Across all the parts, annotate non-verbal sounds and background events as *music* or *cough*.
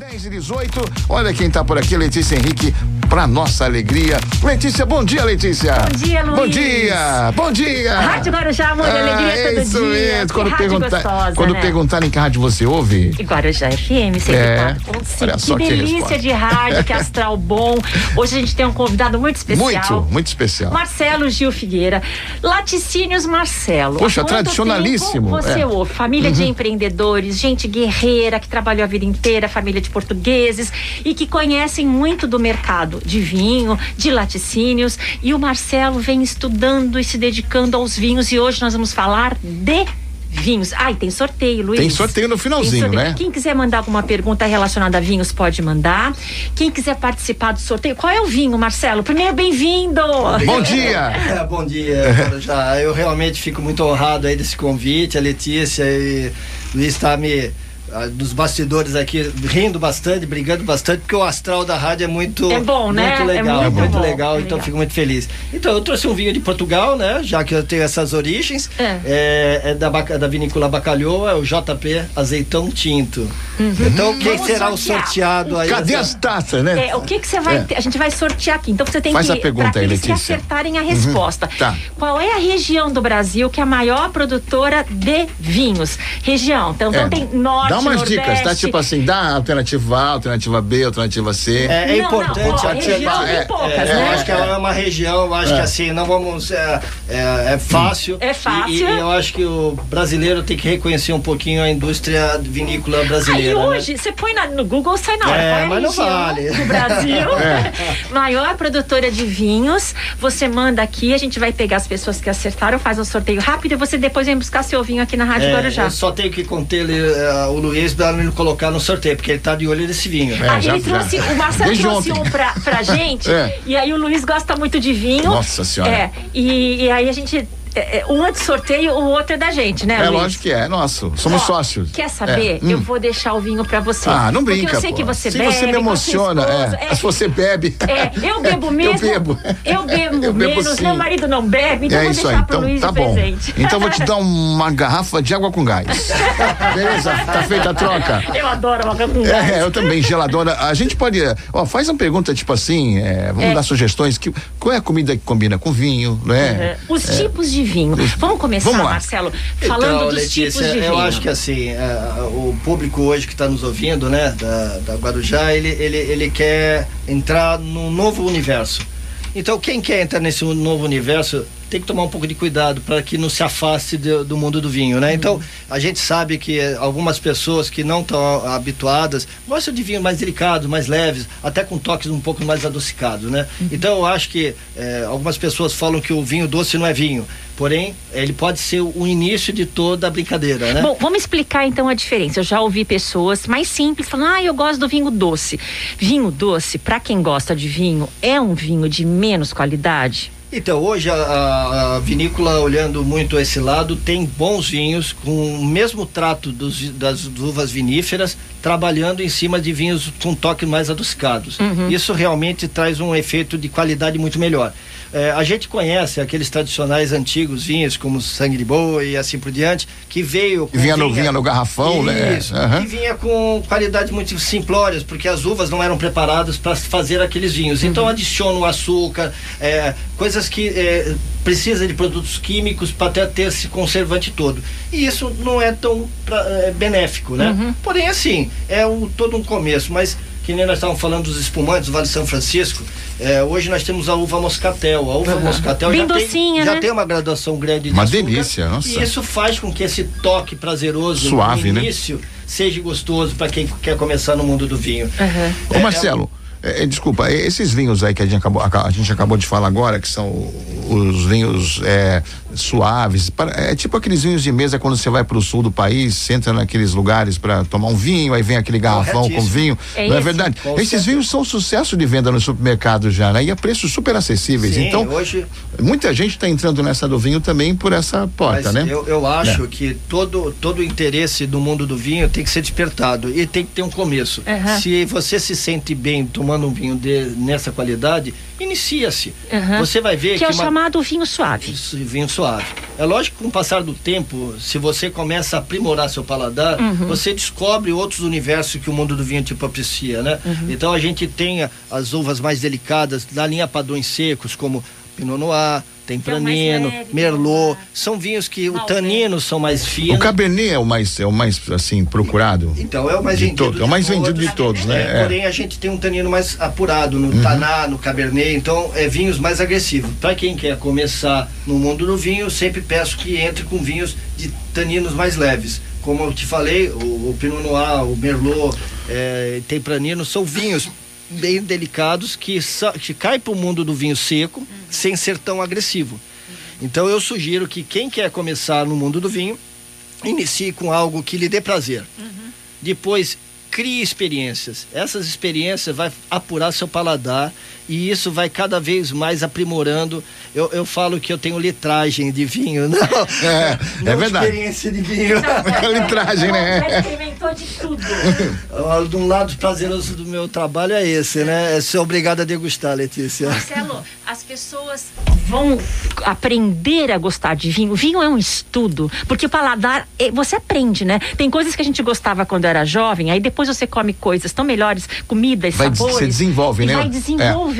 10 e 18. Olha quem tá por aqui, Letícia Henrique, pra nossa alegria. Letícia, bom dia, Letícia. Bom dia, Luiz. Bom dia, bom dia. Rádio Guarujá, amor, ah, alegria todo isso dia. Mesmo. Quando, perguntar, gostosa, quando né? perguntarem que rádio você ouve, E Guarujá FM, 104.5. É, olha só que que delícia de rádio, que *laughs* astral bom. Hoje a gente tem um convidado muito especial. muito, muito especial. Marcelo Gil Figueira. Laticínios Marcelo. Poxa, tradicionalíssimo, tempo Você é. ouve. Família de empreendedores, gente guerreira que trabalhou a vida inteira, família de portugueses e que conhecem muito do mercado de vinho, de laticínios. E o Marcelo vem estudando e se dedicando aos vinhos. E hoje nós vamos falar de vinhos. Ai, tem sorteio, Luiz. Tem sorteio no finalzinho, sorteio. né? Quem quiser mandar alguma pergunta relacionada a vinhos, pode mandar. Quem quiser participar do sorteio, qual é o vinho, Marcelo? Primeiro, bem-vindo! Bom dia. *laughs* É, bom dia, já. Eu realmente fico muito honrado aí desse convite. A Letícia e o Luiz está me ah, dos bastidores aqui rindo bastante, brigando bastante, porque o astral da rádio é muito É bom, né? muito É legal, muito bom. legal, É então legal. fico muito feliz. Então eu trouxe um vinho de Portugal, né? Já que eu tenho essas origens, É. é, é da, da vinícola Bacalhoa, é o JP Azeitão Tinto. Então quem Uhum. Vamos será o sortear. sorteado aí? Cadê essa- as taças, né? É, o que que você vai É. ter? A gente vai sortear aqui. Então você tem Faz que a pergunta aí, aqueles que Letícia. acertarem a resposta. Tá. Qual é a região do Brasil que é a maior produtora de vinhos? Região. Então, então É. tem norte, umas nordeste. dicas, tá? Tipo assim, dá alternativa A, alternativa B, alternativa C. É, é Não, importante não, ó, região é, tem poucas, É, né? Eu acho que ela é uma região, eu acho que assim, não vamos. É, é, é fácil. É fácil. E, e eu acho que o brasileiro tem que reconhecer um pouquinho a indústria vinícola Aí brasileira. né? hoje, você põe na- no Google, sai na hora. É, é mas não vale. do Brasil, *laughs* É. *laughs* maior produtora de vinhos. Você manda aqui, a gente vai pegar as pessoas que acertaram, faz um sorteio rápido e você depois vem buscar seu vinho aqui na Rádio É, Guarujá. eu só tenho que conter é, o Luiz para me colocar no sorteio, porque ele tá de olho nesse vinho. É, Aí já- ele trouxe, já. o *laughs* Marcelo Desde trouxe ontem. um pra, pra *laughs* gente, É. e aí o Luiz gosta muito de vinho. Nossa Senhora. É, e, e aí a gente. É, é, um é de sorteio, o outro é da gente, né, É Luiz? lógico que é, nosso. Somos Ó, sócios. Quer saber? É. Hum. Eu vou deixar o vinho pra você. Ah, não Porque brinca, eu sei pô. que você Se bebe. você me a emociona, esposa. é. Se você bebe. É, eu *laughs* bebo mesmo. Eu bebo. Eu bebo *laughs* Eu bebo menos, sim. meu marido não bebe, então é vou isso deixar aí. pro Então Luiz tá bom. presente. Então vou te *laughs* dar uma garrafa de água com gás. Beleza? Tá feita a troca? Eu adoro uma com gás. É, eu também, geladora. A gente pode. Ó, faz uma pergunta tipo assim, é, vamos É. dar sugestões. Que, qual é a comida que combina com vinho, não é? É, Os tipos de vinho. Vamos começar, Vamos. Marcelo, falando então, dos Letícia, tipos de vinho. eu acho que assim, é, o público hoje que está nos ouvindo, né, da, da Guarujá, ele, ele, ele quer entrar num novo universo. Então, quem quer entrar nesse novo universo tem que tomar um pouco de cuidado para que não se afaste do, do mundo do vinho, né? Então, a gente sabe que eh, algumas pessoas que não estão habituadas gostam de vinhos mais delicados, mais leves, até com toques um pouco mais adocicados, né? Então, eu acho que eh, algumas pessoas falam que o vinho doce não é vinho, porém, ele pode ser o início de toda a brincadeira, né? Bom, vamos explicar então a diferença. Eu já ouvi pessoas mais simples falando: ah, eu gosto do vinho doce. Vinho doce, para quem gosta de vinho, é um vinho de menos qualidade? Então, hoje a, a- vinícola, olhando muito esse lado, tem bons vinhos com o mesmo trato dos, das uvas viníferas, trabalhando em cima de vinhos com toques mais adocicados. Isso realmente traz um efeito de qualidade muito melhor. Eh, a gente conhece aqueles tradicionais antigos vinhos, como sangue de boi e assim por diante, que veio com. Vinha no- vinha no garrafão, né? Isso, Aham. que vinha com qualidades muito simplórias, porque as uvas não eram preparadas para fazer aqueles vinhos. Então adicionam açúcar, é, coisas que é, precisa de produtos químicos para até ter esse conservante todo. E isso não é tão pra- é, benéfico, né? Porém, assim, é um, todo um começo, mas que nem nós estávamos falando dos espumantes do Vale de São Francisco, é, hoje nós temos a uva moscatel. A uva moscatel Bem já, tem, docinha, já né? tem uma graduação grande de Uma açúcar, delícia, nossa. E isso faz com que esse toque prazeroso Suave, no né? início seja gostoso para quem quer começar no mundo do vinho. Aham. Ô Marcelo, é, é, desculpa, é, esses vinhos aí que a gente acabou, aca- a gente acabou de falar agora, que são os vinhos é, suaves, para- é tipo aqueles vinhos de mesa quando você vai pro sul do país, você entra naqueles lugares para tomar um vinho, aí vem aquele garrafão com vinho. É não é verdade? Com Esses certeza. vinhos são sucesso de venda no supermercado já, né? E a preços super acessíveis. Sim, então, hoje muita gente está entrando nessa do vinho também por essa porta, Mas né? eu, eu acho que todo, todo o interesse do mundo do vinho tem que ser despertado e tem que ter um começo. Aham. Se você se sente bem tomando um vinho de, nessa qualidade, inicia-se. Aham. Você vai ver Que que, é o uma- chamado vinho suave. Isso, vinho suave. É lógico que com o passar do tempo, se você começa a aprimorar seu paladar, Uhum. você descobre outros universos que o mundo do vinho te propicia, né? Uhum. Então a gente tem as uvas mais delicadas da linha padrões secos, como Pinot Noir, Tempranino, leve, Merlot. Noir. São vinhos que o tanino são mais O finos. Cabernet é o mais, é o mais assim, procurado. Então é o mais De vendido. todo- é o mais vendido de todos, né? É, É. Porém, a gente tem um tanino mais apurado no Taná, no Cabernet, então é vinhos mais agressivos. Para quem quer começar no mundo do vinho, eu sempre peço que entre com vinhos de taninos mais leves. Como eu te falei, o, o Pinot Noir, o Merlot, é, Tempranino são vinhos bem delicados que, que caem para o mundo do vinho seco sem ser tão agressivo. Então eu sugiro que quem quer começar no mundo do vinho, inicie com algo que lhe dê prazer. Depois crie experiências. Essas experiências vai apurar seu paladar e isso vai cada vez mais aprimorando. Eu, eu falo que eu tenho litragem de vinho, *laughs* não? É, não é verdade. experiência de vinho. Aquela litragem, né? Já experimentou de tudo. De um lado prazeroso do meu trabalho é esse, né? É ser obrigado a degustar, Letícia. Marcelo, as pessoas vão aprender a gostar de vinho. Vinho é um estudo, porque o paladar, eh, você aprende, né? Tem coisas que a gente gostava quando era jovem, aí depois você come coisas tão melhores, comidas, Vai sabores. você desenvolve, né? Vai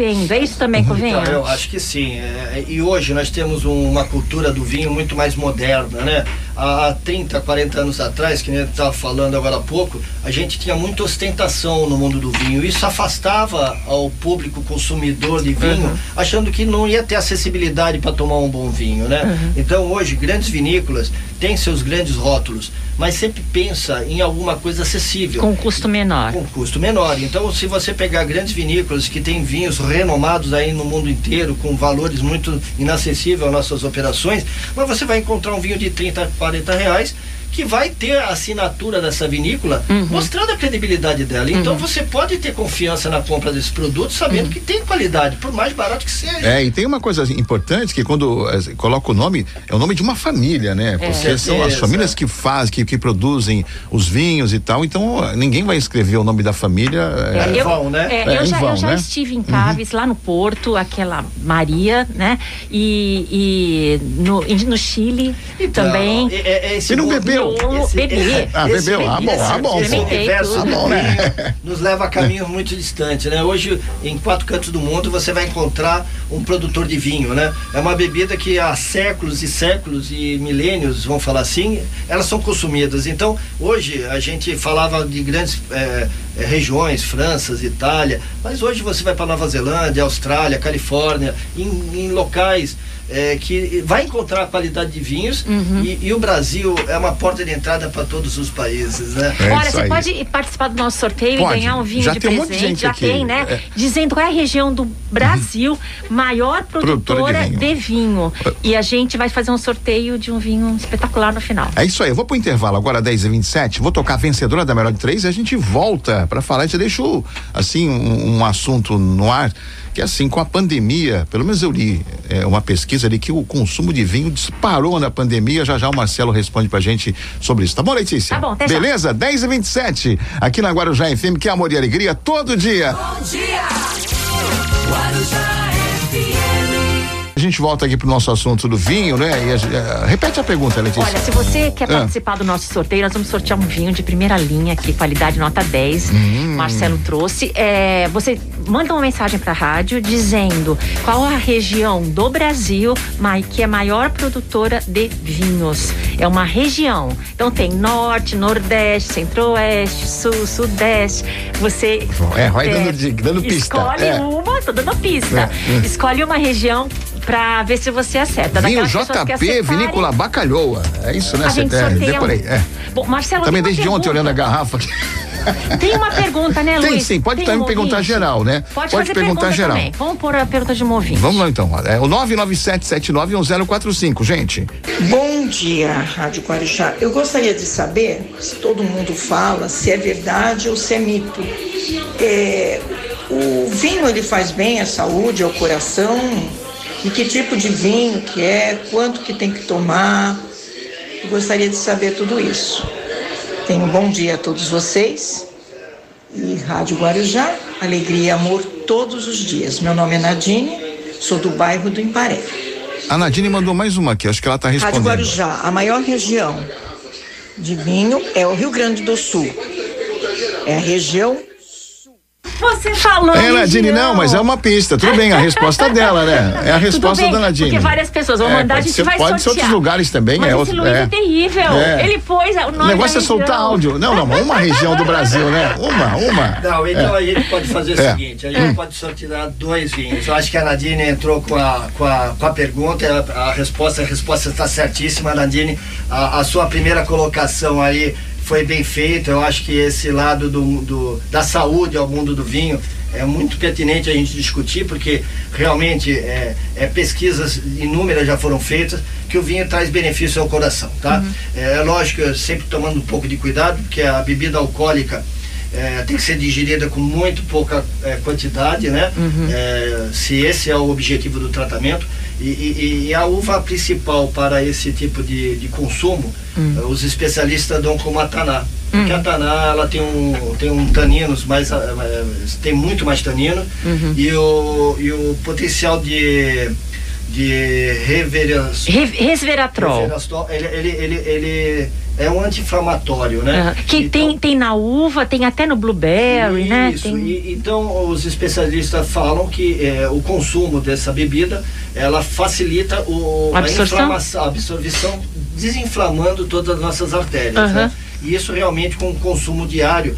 desenvolvendo. É, isso também com o vinho? Então, eu acho que sim. É, e hoje nós temos um- uma cultura do vinho muito mais moderna, né? Há, há 30, 40 anos atrás, que nem eu estava falando agora há pouco, a gente tinha muita ostentação no mundo do vinho. Isso afastava ao público consumidor de vinho, achando que não ia ter acessibilidade para tomar um bom vinho, né? Então hoje, grandes vinícolas têm seus grandes rótulos, mas sempre pensa em alguma coisa acessível Com custo menor. com custo menor. Então, se você pegar grandes vinícolas que têm vinhos renomados aí no mundo inteiro, com valores muito inacessíveis às nossas operações, mas você vai encontrar um vinho de 30, 40 reais que vai ter a assinatura dessa vinícola mostrando a credibilidade dela. Então você pode ter confiança na compra desse produto sabendo que tem qualidade, por mais barato que seja. É, e tem uma coisa importante que quando eh, coloca o nome, é o nome de uma família, né? Porque são as famílias que fazem, que, que produzem os vinhos e tal. Então, ó, ninguém vai escrever o nome da família. eh, É, em vão, né? é, É, eu já, vão, eu já né? estive em Caves, lá no Porto, aquela Maria, né? E, e no, e no Chile Então, também. é- é- é esse Você não mundo- bebeu? Esse- bebi. *laughs* Ah, bebeu? Ah, bom, ah, bom, esse universo Ah, bom, né? nos leva a caminhos muito distantes, né? Hoje, em quatro cantos do mundo, você vai encontrar um produtor de vinho, né? É uma bebida que há séculos e séculos e milênios, vamos falar assim, elas são consumidas. Então, hoje, a gente falava de grandes eh, eh, regiões, França, Itália, mas hoje você vai para Nova Zelândia, Austrália, Califórnia, em, em locais eh, que vai encontrar a qualidade de vinhos Uhum. e, e o Brasil é uma porta de entrada para todos os países, né? É Olha, você aí. pode participar do nosso sorteio Pode. e ganhar um vinho Já de tem um presente. monte de gente Já aqui. tem, né? É. Dizendo qual é a região do Brasil maior produtora, Produtora de de, vinho. E a gente vai fazer um sorteio de um vinho espetacular no final. É isso aí, eu vou pro intervalo agora, 10 e 27 vou tocar a vencedora da melhor de três e a gente volta pra falar. Te deixo, assim, um, um assunto no ar, que assim, com a pandemia, pelo menos eu li é, uma pesquisa ali que o consumo de vinho disparou na pandemia. Já já o Marcelo responde pra gente sobre isso. Tá bom, Letícia? Tá bom, até já. Beleza? 10 e 27 aqui na Guarujá FM, que é amor e alegria todo dia. Bom dia, Guarujá. A gente volta aqui pro nosso assunto do vinho, né? E eh, repete a pergunta, Letícia. Olha, se você quer Ah. participar do nosso sorteio, nós vamos sortear um vinho de primeira linha aqui, qualidade nota 10. Hum. Marcelo trouxe. É, você manda uma mensagem para a rádio dizendo qual a região do Brasil que é maior produtora de vinhos. É uma região. Então tem norte, nordeste, centro-oeste, sul, sudeste. Você É, vai dando di- dando pista. Escolhe É. uma, tô dando pista. É. Escolhe uma região para ver se você acerta. Vinho JP, acertarem, Vinícola Bacalhoa. É isso, né? a gente é, decorei. É. Bom, Marcelo, Também tem desde ontem pergunta. olhando a garrafa aqui. Tem uma pergunta, né, *laughs* Tem Luiz? sim, pode Tem também um perguntar ouvinte? geral, né? Pode, Pode fazer perguntar pergunta geral. Também. Vamos pôr a pergunta de um ouvinte. Vamos lá então. É o 997791045, gente. Bom dia, Rádio Guarujá. Eu gostaria de saber se todo mundo fala se é verdade ou se é mito. É, o vinho ele faz bem à saúde, ao coração? E que tipo de vinho que é? Quanto que tem que tomar? Eu gostaria de saber tudo isso. Tenham um bom dia a todos vocês. E Rádio Guarujá, alegria e amor todos os dias. Meu nome é Nadine, sou do bairro do Imparé. A Nadine mandou mais uma aqui, acho que ela está respondendo. Rádio Guarujá, a maior região de vinho é o Rio Grande do Sul. É a região Você falou. É, Nadine, não, mas é uma pista. Tudo bem, a resposta dela, né? É a resposta bem, da Nadine. Porque várias pessoas vão É, mandar, a pode gente ser- vai pode sortear. ser outros lugares também, Mas é esse Luiz é, é. terrível. É. Ele pôs o O nome negócio é soltar áudio. Não, não, uma região do Brasil, né? Uma, uma. Não, então a gente pode fazer o É. seguinte, a gente pode sortear dois vinhos. Eu acho que a Nadine entrou com a, com a, com a pergunta, a, a resposta, a resposta está certíssima, Nadine. A, a sua primeira colocação aí foi bem feita. Eu acho que esse lado do, do, da saúde ao mundo do vinho é muito pertinente a gente discutir, porque realmente é, é, pesquisas inúmeras já foram feitas que o vinho traz benefício ao coração, tá? É, é lógico, sempre tomando um pouco de cuidado, porque a bebida alcoólica é, tem que ser digerida com muito pouca é, quantidade, né? É, se esse é o objetivo do tratamento. E, e- e a uva principal para esse tipo de, de consumo, eh, os especialistas dão como a taná. Porque a taná ela tem um, tem um taninos mais, ah, eh, tem muito mais tanino e, o, e o potencial de, de Re- Resveratrol. Resveratrol, ele, ele, ele, ele é um anti-inflamatório, né? Aham. Que Então- tem, tem na uva, tem até no blueberry, né? Isso, Tem- e- então os especialistas falam que eh, o consumo dessa bebida ela facilita o, Absorção? a a absorção, desinflamando todas as nossas artérias. Aham. né? E isso realmente com o consumo diário,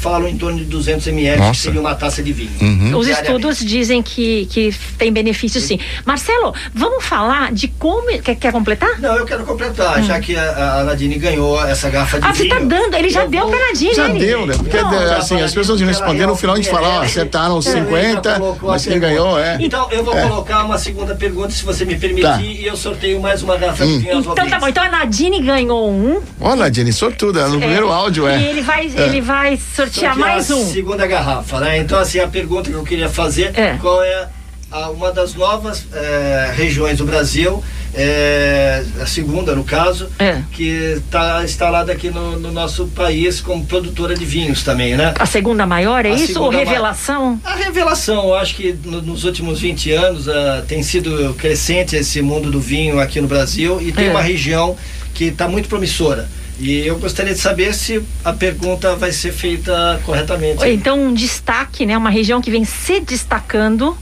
falam em torno de 200 ml, que Nossa. seria uma taça de vinho. Os diariamente. estudos dizem que, que tem benefício sim. Marcelo, vamos falar de como. Quer, quer completar? Não, eu quero completar, já que a, a Nadine ganhou essa garrafa de Hum. Ah, você vinho. tá dando, ele já eu deu vou- pra Nadine, Já ele. deu, né? Porque Não, é, já assim, as pessoas que responderam no final a gente fala, ó, acertaram Também 50, já colocou a mas quem ganhou é. Então eu vou É. colocar uma segunda pergunta, se você me permitir, Tá. e eu sorteio mais uma garrafa de vinho aos Então tá ouvintes. bom. Então a Nadine ganhou um. Ó, Nadine, sortuda, no primeiro áudio é. E ele vai, ele vai sortear Sortear mais a um. segunda garrafa, né? Então assim, a pergunta que eu queria fazer, É. qual é a- uma das novas eh, regiões do Brasil, eh, a segunda no caso, É. que está instalada aqui no, no nosso país como produtora de vinhos também, né? A segunda maior, é A isso? Ou revelação? A revelação, eu acho que no- nos últimos 20 anos ah, tem sido crescente esse mundo do vinho aqui no Brasil e tem É. uma região que está muito promissora. E eu gostaria de saber se a pergunta vai ser feita corretamente. Então, um destaque, né? Uma região que vem se destacando.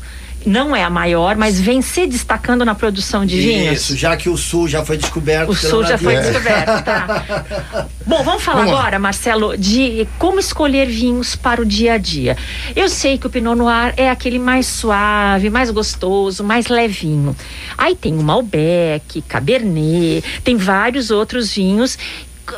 Não é a maior, mas vem se destacando na produção de vinhos. Isso, já que o sul já foi descoberto. O sul já foi descoberto, tá? *laughs* Bom, vamos falar Vamos agora, Marcelo, de como escolher vinhos para o dia a dia. Eu sei que o Pinot Noir é aquele mais suave, mais gostoso, mais levinho. Aí tem o Malbec, Cabernet, tem vários outros vinhos.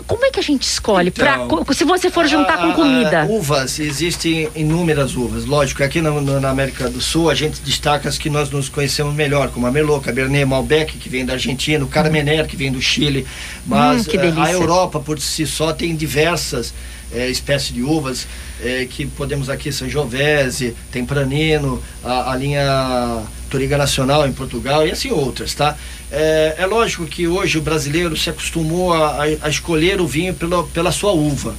Como é que a gente escolhe? pra- Então, co- se você for juntar A- com comida. uvas, existem inúmeras uvas. Lógico, aqui na, na- América do Sul a gente destaca as que nós nos conhecemos melhor, como a Merlot, Cabernet, Malbec, que vem da Argentina, o Carmener, que vem do Chile. Mas Hum, eh, delícia. a Europa, por si só, tem diversas eh, espécies de uvas eh, que podemos aqui, Sangiovese, tem Pranino, a, a linha Toriga Nacional em Portugal e assim outras, tá? É, é lógico que hoje o brasileiro se acostumou a, a- escolher o vinho pela, pela sua uva.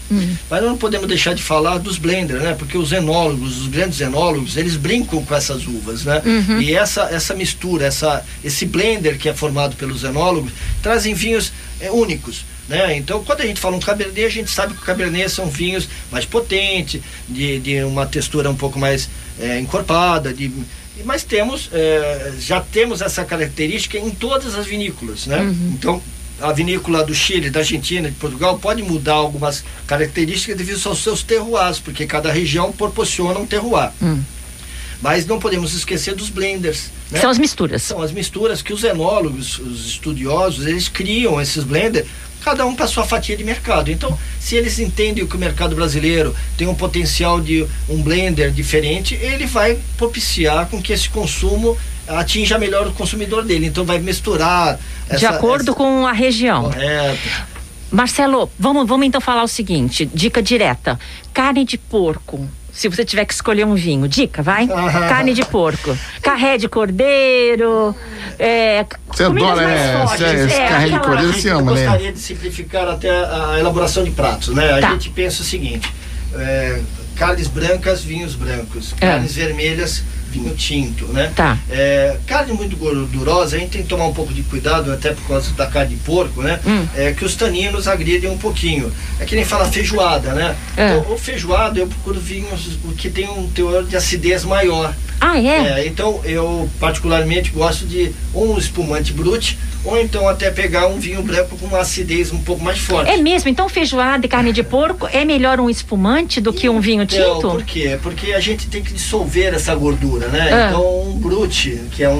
Mas não podemos deixar de falar dos blenders, né? Porque os enólogos, os grandes enólogos, eles brincam com essas uvas, né? E essa, essa mistura, essa, esse blender que é formado pelos enólogos, trazem vinhos é, únicos. Né? Então, quando a gente fala um Cabernet, a gente sabe que o Cabernet são vinhos mais potentes, de, de uma textura um pouco mais é, encorpada, de, mas temos, é, já temos essa característica em todas as vinícolas, né? Então, a vinícola do Chile, da Argentina, de Portugal pode mudar algumas características devido aos seus terroirs, porque cada região proporciona um terroir. Mas não podemos esquecer dos blenders. Né? São as misturas. São as misturas que os enólogos, os estudiosos, eles criam esses blenders, cada um para sua fatia de mercado. Então, se eles entendem que o mercado brasileiro tem um potencial de um blender diferente, ele vai propiciar com que esse consumo atinja melhor o consumidor dele. Então, vai misturar. de essa- acordo essa- com a região. Correto. Marcelo, vamos, vamos então falar o seguinte: dica direta. Carne de porco. Se você tiver que escolher um vinho, dica, vai? Ah. Carne de porco. Carré de cordeiro. É, Você adora, mais né? fortes. Esse- esse é, carré de cordeiro se ama, Eu né? gostaria de simplificar até a, a elaboração de pratos, né? A Tá. gente pensa o seguinte: é, carnes brancas, vinhos brancos, É. carnes vermelhas, vinho tinto, né? Tá. É, carne muito gordurosa, a gente tem que tomar um pouco de cuidado, até por causa da carne de porco, né? Hum. É que os taninos agridem um pouquinho. É que nem fala feijoada, né? É. Então, o feijoada eu procuro vinhos que tem um teor de acidez maior. Ah, é? É, então eu particularmente gosto de um espumante brute ou então até pegar um vinho branco com uma acidez um pouco mais forte. É mesmo? Então feijoada e carne de porco é melhor um espumante do que um vinho Então, tinto? por quê? Porque a gente tem que dissolver essa gordura, né? Ah. Então um brute, que é um,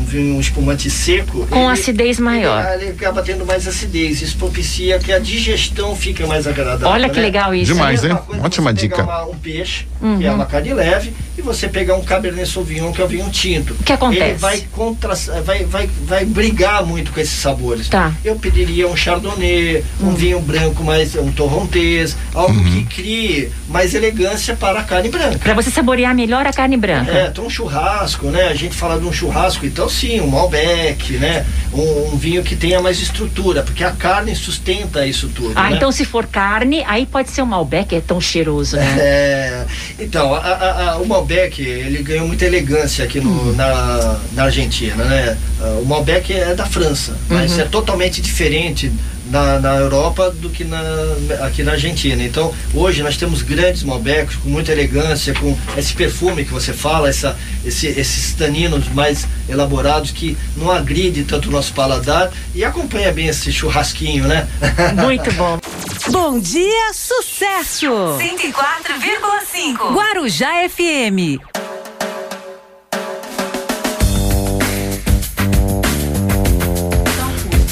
um vinho um espumante seco, Com acidez maior. Ele, ele acaba tendo mais acidez. Isso propicia que a digestão fique mais agradável. Olha que né? legal isso. Demais, É hein? Ótima você pegar dica. uma- um peixe, Uhum. que é uma carne leve, e você pegar um Cabernet Sauvignon, que é o vinho tinto. O que acontece? Ele vai, contra, vai, vai, vai brigar muito com esses sabores. Tá. Eu pediria um Chardonnay, um Hum. vinho branco mais, um Torrontés, algo Uhum. que crie mais elegância para a carne branca. Pra você saborear melhor a carne branca. É, então um churrasco, né? A gente fala de um churrasco, então sim, um Malbec, né? Um, um vinho que tenha mais estrutura, porque a carne sustenta isso tudo. Ah, né? então se for carne, aí pode ser um Malbec, é tão cheiroso, né? É, então, a- a- a- o Malbec, ele ganhou muita elegância aqui no- Hum. na, na Argentina, né? Ah, O Malbec é da França, mas Uhum. é totalmente diferente na, na Europa do que na, aqui na Argentina. Então, hoje nós temos grandes Malbecs com muita elegância, com esse perfume que você fala, essa, esse- esses taninos mais elaborados que não agride tanto o nosso paladar e acompanha bem esse churrasquinho, né? *laughs* Muito bom. Bom dia, sucesso! 104,5. Guarujá FM.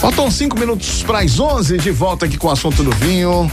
Faltam cinco minutos para as 11 de volta aqui com o assunto do vinho.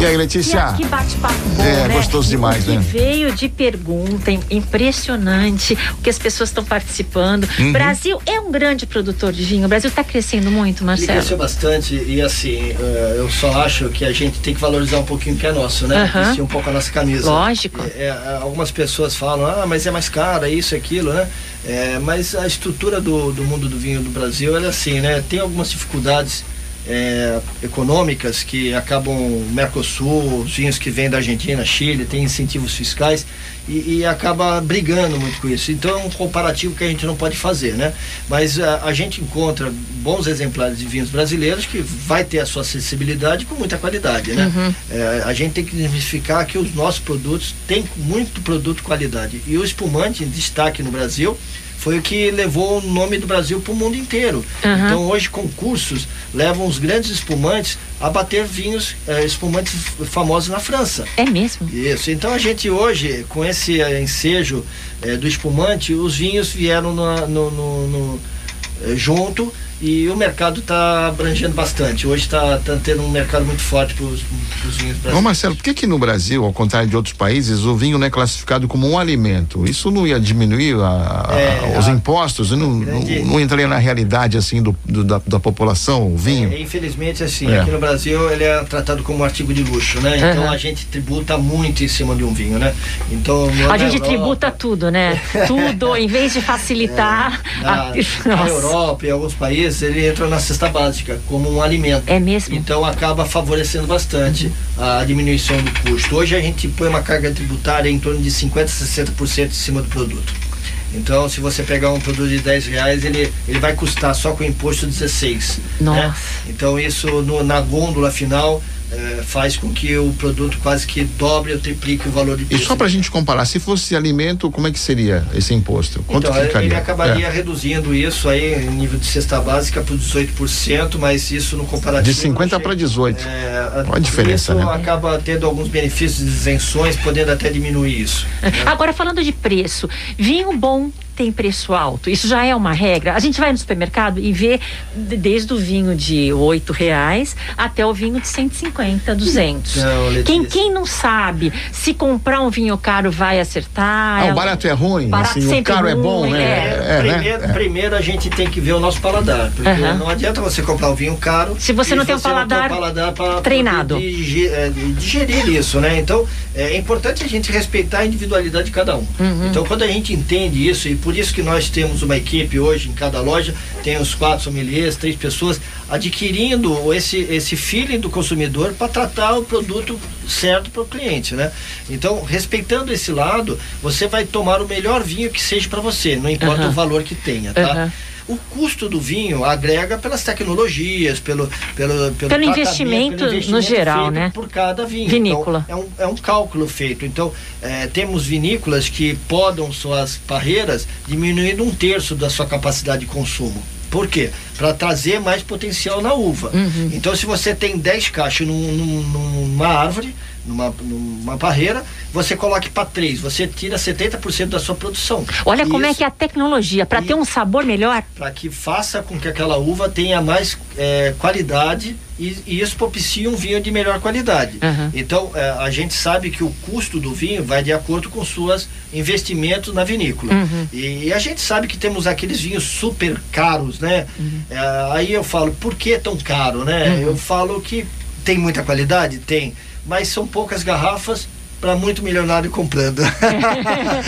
E aí, Letícia? Que, que bate-papo bom, É, né? gostoso demais, o que né? veio de pergunta, im- impressionante o que as pessoas estão participando. Uhum. Brasil é um grande produtor de vinho. O Brasil está crescendo muito, Ele Marcelo. cresceu bastante e assim, eh, eu só acho que a gente tem que valorizar um pouquinho o que é nosso, né? Vestir um pouco a nossa camisa. Lógico. É, algumas pessoas falam, ah, mas é mais caro, é isso, é aquilo, né? É, mas a estrutura do, do mundo do vinho do Brasil é assim, né? Tem algumas dificuldades é, econômicas que acabam Mercosul, os vinhos que vêm da Argentina, Chile, tem incentivos fiscais e, e acaba brigando muito com isso. Então é um comparativo que a gente não pode fazer, né? Mas a, a gente encontra bons exemplares de vinhos brasileiros que vai ter a sua acessibilidade com muita qualidade, né? É, a gente tem que identificar que os nossos produtos têm muito produto de qualidade e o espumante em destaque no Brasil foi o que levou o nome do Brasil para o mundo inteiro. Aham. Então hoje concursos levam os grandes espumantes a bater vinhos eh, espumantes famosos na França. É mesmo? Isso. Então a gente hoje, com esse eh, ensejo eh, do espumante, os vinhos vieram na- no, no- no, eh, junto e o mercado está abrangendo bastante. Hoje está tendo um mercado muito forte para os vinhos Ô brasileiros. Marcelo, por que que no Brasil, ao contrário de outros países, o vinho não é classificado como um alimento? Isso não ia diminuir a- a- É, os a- impostos? Não, não, grande- não entraria na realidade assim do, do- da, da população, o vinho? É, infelizmente, assim, É. aqui no Brasil ele é tratado como um artigo de luxo, né? Então Aham. a gente tributa muito em cima de um vinho, né? Então A gente Europa- tributa tudo, né? *laughs* Tudo, em vez de facilitar. Na, a- *laughs* na. Europa e alguns países ele entra na cesta básica como um alimento. É mesmo? Então acaba favorecendo bastante a diminuição do custo. Hoje a gente põe uma carga tributária em torno de 50% a 60% em cima do produto. Então, se você pegar um produto de 10 reais, ele, ele vai custar só com imposto 16. Nossa. Né? Então, isso no- na gôndola final eh, faz com que o produto quase que dobre ou triplique o valor de E preço. só pra gente comparar, se fosse alimento, como é que seria esse imposto? Quanto Então, ficaria? ele acabaria É. reduzindo isso aí em nível de cesta básica para 18%, mas isso no comparativo. De 50 não para chega- 18. É, Qual a diferença, isso né? acaba tendo alguns benefícios de isenções, podendo até diminuir isso. *laughs* Agora, falando de preço, vinho bom tem preço alto. Isso já é uma regra. A gente vai no supermercado e vê de- desde o vinho de oito reais até o vinho de 150, 200. Não, quem, quem não sabe se comprar um vinho caro vai acertar? Ah, ela- o barato é ruim, Barato assim, o caro é bom, ruim, né? é. É, né? primeiro, É. primeiro a gente tem que ver o nosso paladar, porque não adianta você comprar um vinho caro Se você não tem um paladar paladar pra treinado. digi- é, digerir isso, né? Então é importante a gente respeitar a individualidade de cada um. Uhum. Então quando a gente entende isso e por por isso que nós temos uma equipe hoje em cada loja, tem os quatro sommeliers, três pessoas adquirindo esse, esse feeling do consumidor para tratar o produto certo para o cliente, né? Então, respeitando esse lado, você vai tomar o melhor vinho que seja para você, não importa Aham. o valor que tenha, tá? Aham. O custo do vinho agrega pelas tecnologias, pelo pelo pelo, tratamento, investimento no geral, né? Por cada vinho. Vinícola. Então, é um, é um cálculo feito. Então, eh, temos vinícolas que podam suas barreiras diminuindo um terço da sua capacidade de consumo. Por quê? Para trazer mais potencial na uva. Uhum. Então, se você tem 10 caixas num- num- numa árvore, numa, numa barreira, você coloque para 3, você tira 70% da sua produção. Olha como é que é a tecnologia, para ter um sabor melhor. para que faça com que aquela uva tenha mais eh, qualidade e, e isso propicia um vinho de melhor qualidade. Uhum. Então eh, a gente sabe que o custo do vinho vai de acordo com suas investimentos na vinícola. Uhum. E, e a gente sabe que temos aqueles vinhos super caros, né? Eh, aí eu falo, por que tão caro, né? Eu falo que tem muita qualidade, tem, mas são poucas garrafas para muito milionário comprando. *laughs*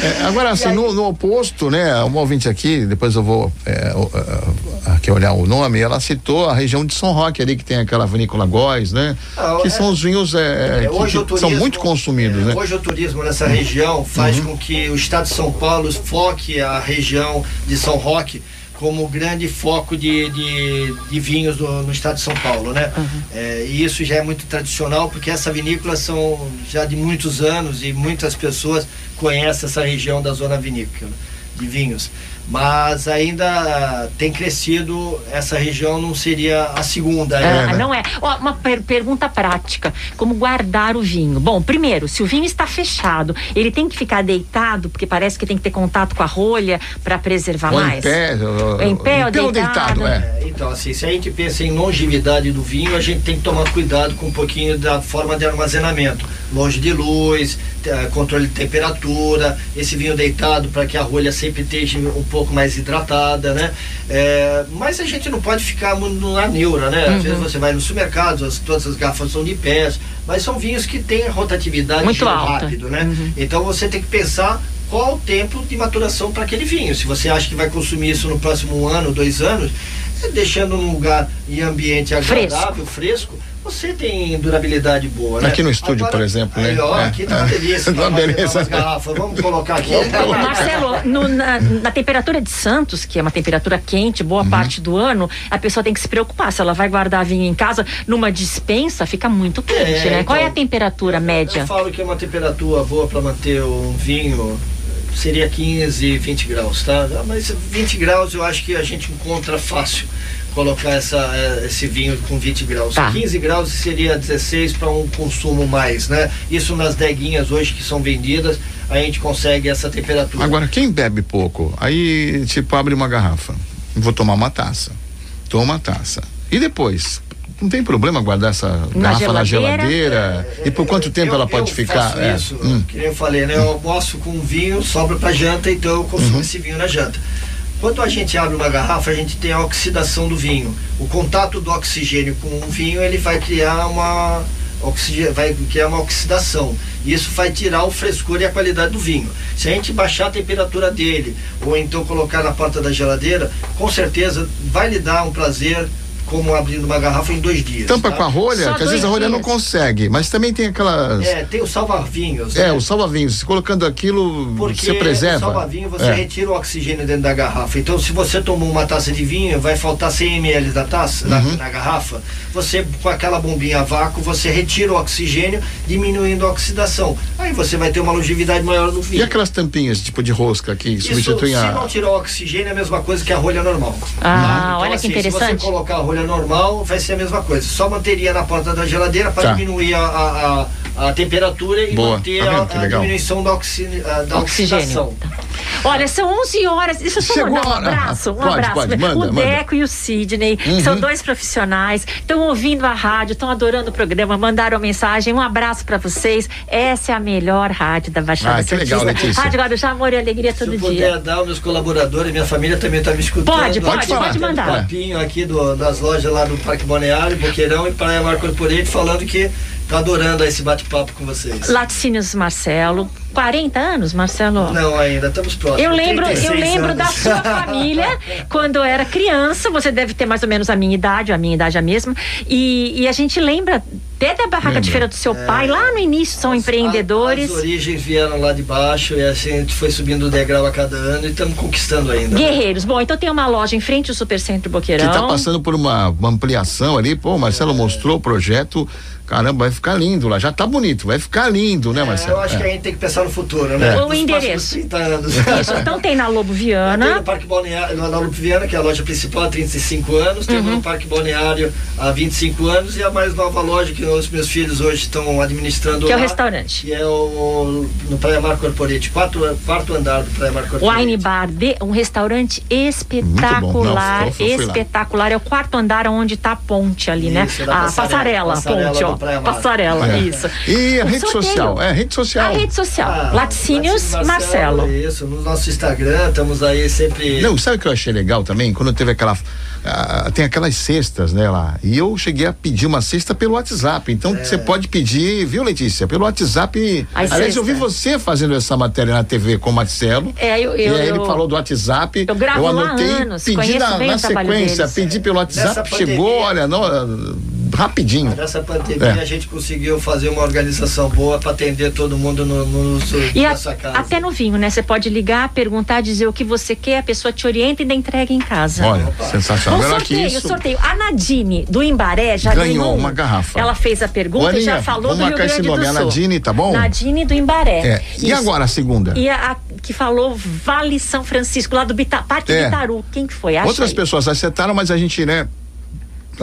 É, agora, assim, no, no oposto, né? Uma ouvinte aqui, depois eu vou é, aqui olhar o nome, ela citou a região de São Roque ali, que tem aquela vinícola Góis, né? Ah, que é- são os vinhos é, É, que- hoje que, turismo, são muito consumidos, é, né? Hoje o turismo nessa região faz Uhum. com que o estado de São Paulo foque a região de São Roque como grande foco de, de, de vinhos do- no estado de São Paulo, né? É, e isso já é muito tradicional porque essa vinícola são já de muitos anos e muitas pessoas conhecem essa região da zona vinícola de vinhos. Mas ainda tem crescido, essa região não seria a segunda. Ah, né? não é. Ó, uma per- pergunta prática: como guardar o vinho? Bom, primeiro, se o vinho está fechado, ele tem que ficar deitado, porque parece que tem que ter contato com a rolha para preservar Ou em mais. pé, ou- Em pé ou deitado, deitado? é. É, Então, assim, se a gente pensa em longevidade do vinho, a gente tem que tomar cuidado com um pouquinho da forma de armazenamento. Longe de luz, eh, controle de temperatura, esse vinho deitado para que a rolha sempre esteja um pouco mais hidratada, né? É, mas a gente não pode ficar muito na neura, né? Uhum. Às vezes você vai no supermercado, as- todas as garrafas são de pés, mas são vinhos que têm rotatividade Muito alta. rápido, né? Uhum. Então você tem que pensar qual o tempo de maturação para aquele vinho. Se você acha que vai consumir isso no próximo ano, dois anos, é deixando num lugar e ambiente agradável, fresco, você tem durabilidade boa, né? Aqui no estúdio, por exemplo, aí, né? Ó, É, aqui tá uma é. *laughs* delícia. Tá uma garrafas. Vamos colocar aqui. Marcelo, no- na, na temperatura de Santos, que é uma temperatura quente, Uhum. boa parte do ano, a pessoa tem que se preocupar. Se ela vai guardar vinho em casa, numa dispensa, fica muito quente, É, né? Qual é a então, temperatura média? Eu falo que é uma temperatura boa para manter um vinho seria 15, 20 graus, tá? Mas 20 graus eu acho que a gente encontra fácil colocar essa, eh, esse vinho com 20 graus. Tá. 15 graus seria 16 para um consumo mais, né? Isso nas deguinhas hoje que são vendidas, a gente consegue essa temperatura. Agora, quem bebe pouco, aí, tipo, abre uma garrafa. Vou tomar uma taça. Toma a taça. E depois? Não tem problema guardar essa Na garrafa na geladeira? geladeira? E por quanto tempo Eu- ela pode eu ficar? Faço É, isso, hum. que nem eu falei, né? Eu almoço com vinho, sobra para janta, então eu consumo Uhum. esse vinho na janta. Quando a gente abre uma garrafa, a gente tem a oxidação do vinho. O contato do oxigênio com o vinho, ele vai criar uma vai criar uma oxidação. Isso vai tirar o frescor e a qualidade do vinho. Se a gente baixar a temperatura dele, ou então colocar na porta da geladeira, com certeza vai lhe dar um prazer como abrindo uma garrafa em dois dias. Tampa tá? com a rolha, Só que às vezes a rolha não dias. consegue, mas também tem aquelas. É, tem o salva-vinhos. É, né? o salva-vinhos. Se Colocando aquilo, Porque você preserva. o salva-vinho você É. retira o oxigênio dentro da garrafa. Então, se você tomou uma taça de vinho, vai faltar 100 ml da taça, na, Uhum. na garrafa. Você, com aquela bombinha a vácuo, você retira o oxigênio, diminuindo a oxidação. Aí você vai ter uma longevidade maior no vinho. E aquelas tampinhas, tipo de rosca, que Isso, substituem se a. não tirar o oxigênio, é a mesma coisa que a rolha normal. Ah, olha que assim, Se interessante. você colocar a rolha normal, vai ser a mesma coisa. Só manteria na porta da geladeira para Tá. diminuir a, a, a, a temperatura e Boa, manter tá a, a diminuição da, oxi, da oxidação. Oxigênio. Olha, são 11 horas. Deixa eu só Chegou mandar um abraço. Um Pode, abraço. pode, manda, o manda. Uhum. Deco e o Sidney, que são dois profissionais, estão ouvindo a rádio, estão adorando o programa, mandaram mensagem. Um abraço pra vocês. Essa é a melhor rádio da Baixada Ah, que legal. Letícia. Rádio Guarujá, amor e alegria Se todo eu dia. puder dar aos meus colaboradores, minha família também está me escutando. Pode, pode, pode batendo mandar. papinho aqui do, das lojas lá do Parque Balneário, Boqueirão e Praia Mar Corporate, falando que tá adorando esse bate-papo com vocês. Laticínios Marcelo, 40 anos, Marcelo? Não, ainda estamos próximos. Eu lembro, eu 36 lembro da sua família *laughs* quando eu era criança. Você deve ter mais ou menos a minha idade, a minha idade é a mesma. E, e a gente lembra até da barraca de feira do seu pai, lá no início são empreendedores. As, as origens vieram lá de baixo e assim a gente foi subindo o degrau a cada ano e estamos conquistando ainda. né? Guerreiros. Bom, então tem uma loja em frente ao Supercentro Que Boqueirão. tá passando por uma, uma ampliação ali, pô, o Marcelo mostrou o projeto, caramba, vai ficar lindo lá, já tá bonito, vai ficar lindo, né, É, Marcelo? eu acho que a É. gente tem que pensar no futuro, né? O Nos endereço. próximos 30 anos. Isso, então *laughs* tem na Lobo Tem Viana. no Parque Balneário, na Lupe Viana, que é a loja principal há 35 anos, temos Uhum. no Parque Balneário há 25 anos e a mais nova loja que os meus filhos hoje estão administrando Que é o lá, restaurante. Que é o no Praia Mar Corporate, quarto, quarto andar do Praia Mar Corporate. Wine Bar, de, um restaurante espetacular, Não, lá. espetacular. É o quarto andar onde está a ponte ali, né? Isso, da A passarela, passarela, ponte, ó. Praia Mar. Passarela, É. isso. E a rede sorteio. social? É, rede social. A rede social. Ah, Laticínios Marcelo. Isso, no nosso Instagram, estamos aí sempre. Não, sabe o que eu achei legal também? Quando teve aquela. ah, tem aquelas cestas, né, lá. E eu cheguei a pedir uma cesta pelo WhatsApp. Então É. você pode pedir, viu, Letícia? Pelo WhatsApp. As Aliás, eu vi você fazendo essa matéria na TV com o Marcelo. É, eu- e eu- aí ele eu- falou do WhatsApp. eu gravo lá há anotei, anos, pedi na, bem na sequência, deles. pedi pelo WhatsApp, Nessa chegou, pandemia- olha, não, rapidinho. Nessa pandemia É. a gente conseguiu fazer uma organização boa para atender todo mundo no, no, no E a- casa. até no vinho, né? Você pode ligar, perguntar, dizer o que você quer, a pessoa te orienta e ainda entrega em casa. Olha, Bom, sensacional. Que sorteio, isso. sorteio. A Nadine do Embaré já Ganhou ganhou uma um. garrafa. Ela fez a pergunta Ô, e já falou vamos do Rio esse nome, do a Sul. Nadine, tá bom? Nadine do Embaré. É. E Isso. agora a segunda? E a, a que falou Vale São Francisco, lá do Bita, Parque É. Bitaru. Quem que foi? Acha Outras aí. pessoas acertaram, mas a gente, né?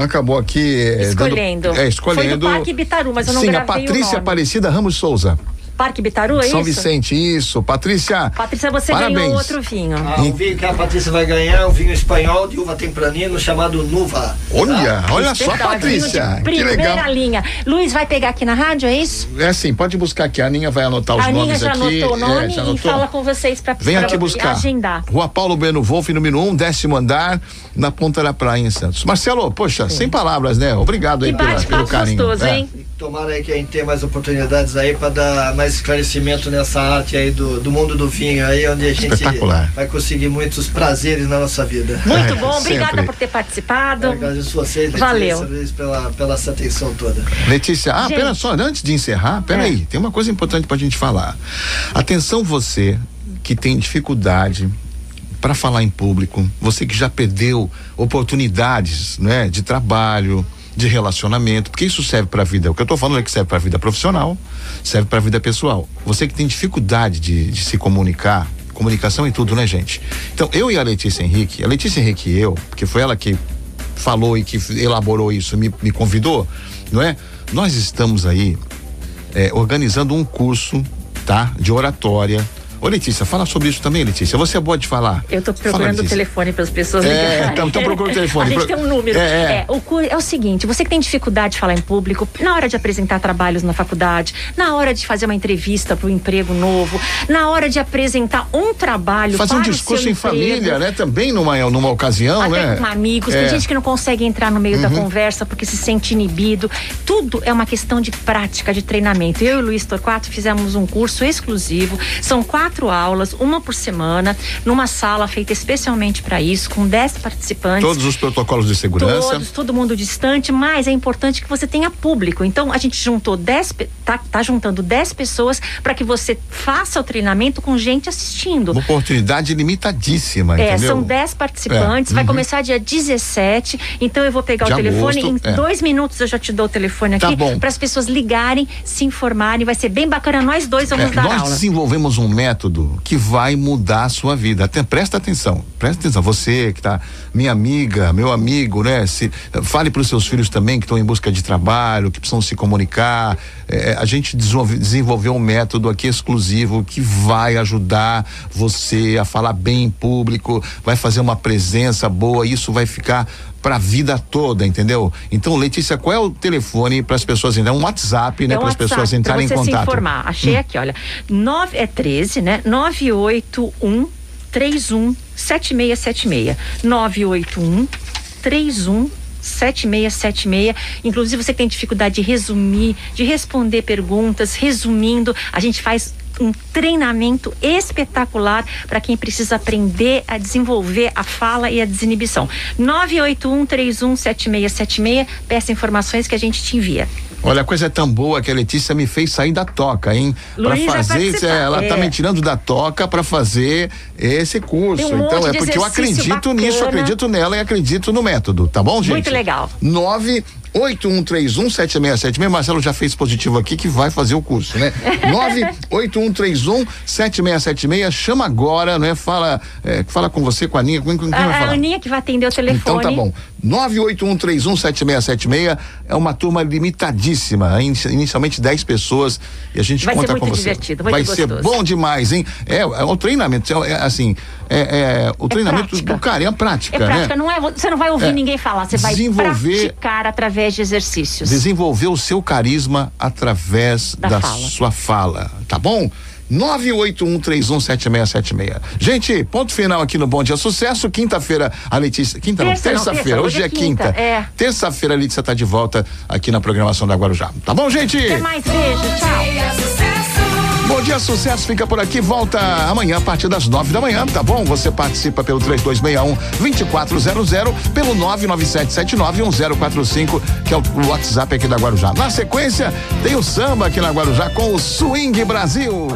Acabou aqui. é, Escolhendo. Dando, é, escolhendo. Foi do Parque Bitaru, mas eu não Sim, a Patrícia. Aparecida Ramos Souza. Parque Bitaru, é São isso? Vicente, isso. Patrícia. Patrícia, você Parabéns. ganhou outro vinho. Ah, o vinho que a Patrícia vai ganhar é um vinho espanhol de uva tempranino chamado Nuva. Olha, olha só, Patrícia. Que Primeira legal. linha. Luiz vai pegar aqui na rádio, é isso? É assim, pode buscar aqui. A Aninha vai anotar os a Aninha nomes já aqui. anotou o nome É, já e anotou? fala com vocês para Vem aqui buscar. agendar. Rua Paulo Bueno Wolf, número 1, um, décimo andar, na Ponta da Praia, em Santos. Marcelo, poxa, sem palavras, né? Obrigado aí pela, pelo carinho. gostoso, É. hein? Tomara aí que a gente tenha mais oportunidades aí para dar mais esclarecimento nessa arte aí do, do mundo do vinho aí, onde a gente vai conseguir muitos prazeres na nossa vida. Muito É, bom, obrigada sempre. por ter participado. Eu agradeço vocês, Letícia, Valeu. Pela, pela essa atenção toda. Letícia, ah, Gente. pera só, antes de encerrar, pera É. aí, tem uma coisa importante pra gente falar. Atenção você que tem dificuldade para falar em público, você que já perdeu oportunidades, né, de trabalho, de relacionamento, porque isso serve para a vida. O que eu tô falando é que serve para a vida profissional, serve para a vida pessoal. Você que tem dificuldade de, de se comunicar, comunicação e tudo, né, gente? Então, eu e a Letícia Henrique, a Letícia Henrique e eu, porque foi ela que falou e que elaborou isso, me, me convidou, não é? Nós estamos aí é, organizando um curso, tá? De oratória. Ô Letícia, fala sobre isso também, Letícia. Você é boa de falar. Eu tô Fala, procurando o Letícia. telefone para as pessoas É, ligarem. então- então procura o telefone. A gente Pro- tem um número. É, é. o, cu- é o seguinte, você que tem dificuldade de falar em público, na hora de apresentar trabalhos na faculdade, na hora de fazer uma entrevista para um emprego novo, na hora de apresentar um trabalho Fazer um o discurso em emprego, família, né? Também numa, numa ocasião, até né? com amigos, É. tem gente que não consegue entrar no meio da conversa porque se sente inibido. Tudo é uma questão de prática, de treinamento. Eu e o Luiz Torquato fizemos um curso exclusivo. São quatro aulas, uma por semana, numa sala feita especialmente para isso, com dez participantes. Todos os protocolos de segurança. Todos, todo mundo distante, mas é importante que você tenha público. Então a gente juntou 10, pe- tá, tá juntando 10 pessoas para que você faça o treinamento com gente assistindo. Uma oportunidade limitadíssima, É, entendeu? são 10 participantes, É, vai uhum. começar dia 17. Então eu vou pegar De o telefone. agosto, em é. dois minutos eu já te dou o telefone Tá aqui bom. para as pessoas ligarem, se informarem. Vai ser bem bacana. Nós dois vamos É, dar nós aula. desenvolvemos um método que vai mudar a sua vida. Até presta atenção, presta atenção. Você que tá, minha amiga, meu amigo, né? Se, fale para os seus filhos também que estão em busca de trabalho, que precisam se comunicar. É, a gente desenvolve- desenvolveu um método aqui exclusivo que vai ajudar você a falar bem em público, vai fazer uma presença boa. Isso vai ficar para a vida toda, entendeu? Então, Letícia, qual é o telefone para as pessoas entrarem? Um WhatsApp, né? É um Para as pessoas entrarem em você contato. Hum. se informar. Achei aqui, olha. Nove, é 13, né? 981 31 7676. 981 31 7676. Inclusive, você que tem dificuldade de resumir, de responder perguntas, resumindo, a gente faz um treinamento espetacular para quem precisa aprender a desenvolver a fala e a desinibição. 981 317676, peça informações que a gente te envia. Olha, a coisa é tão boa que a Letícia me fez sair da toca, hein? Para fazer, ela tá é. tá me tirando da toca para fazer esse curso. Um então é porque eu acredito bacana. nisso, acredito nela e acredito no método, tá bom, gente? Muito legal. 9 81317676. Marcelo já fez positivo aqui que vai fazer o curso, né? *laughs* 981317676. Chama agora, né? Fala, é, fala com você, com a Aninha. Com, com quem a, vai falar? A Aninha que vai atender o telefone. Então tá bom. 981317676 é uma turma limitadíssima. Inicialmente 10 pessoas e a gente vai conta com você. Divertido, vai ser bom demais, hein? É, é o treinamento, é, é assim, é, é o é treinamento prática. do cara, é a prática. É prática, né? não é, você não vai ouvir é. ninguém falar, você vai praticar através de exercícios. Desenvolver o seu carisma através da, da fala. sua fala, tá bom? 981317676. Gente, ponto final aqui no Bom Dia Sucesso. Quinta-feira, a Letícia. Quinta não, terça-feira. Hoje, hoje, é quinta. quinta. É. Terça-feira, a Letícia tá de volta aqui na programação da Guarujá. Tá bom, gente? Até mais, beijo, tchau. Bom dia, sucesso. Fica por aqui. Volta amanhã a partir das nove da manhã, tá bom? Você participa pelo 3261 2400, pelo 997791045, que é o WhatsApp aqui da Guarujá. Na sequência, tem o samba aqui na Guarujá com o Swing Brasil.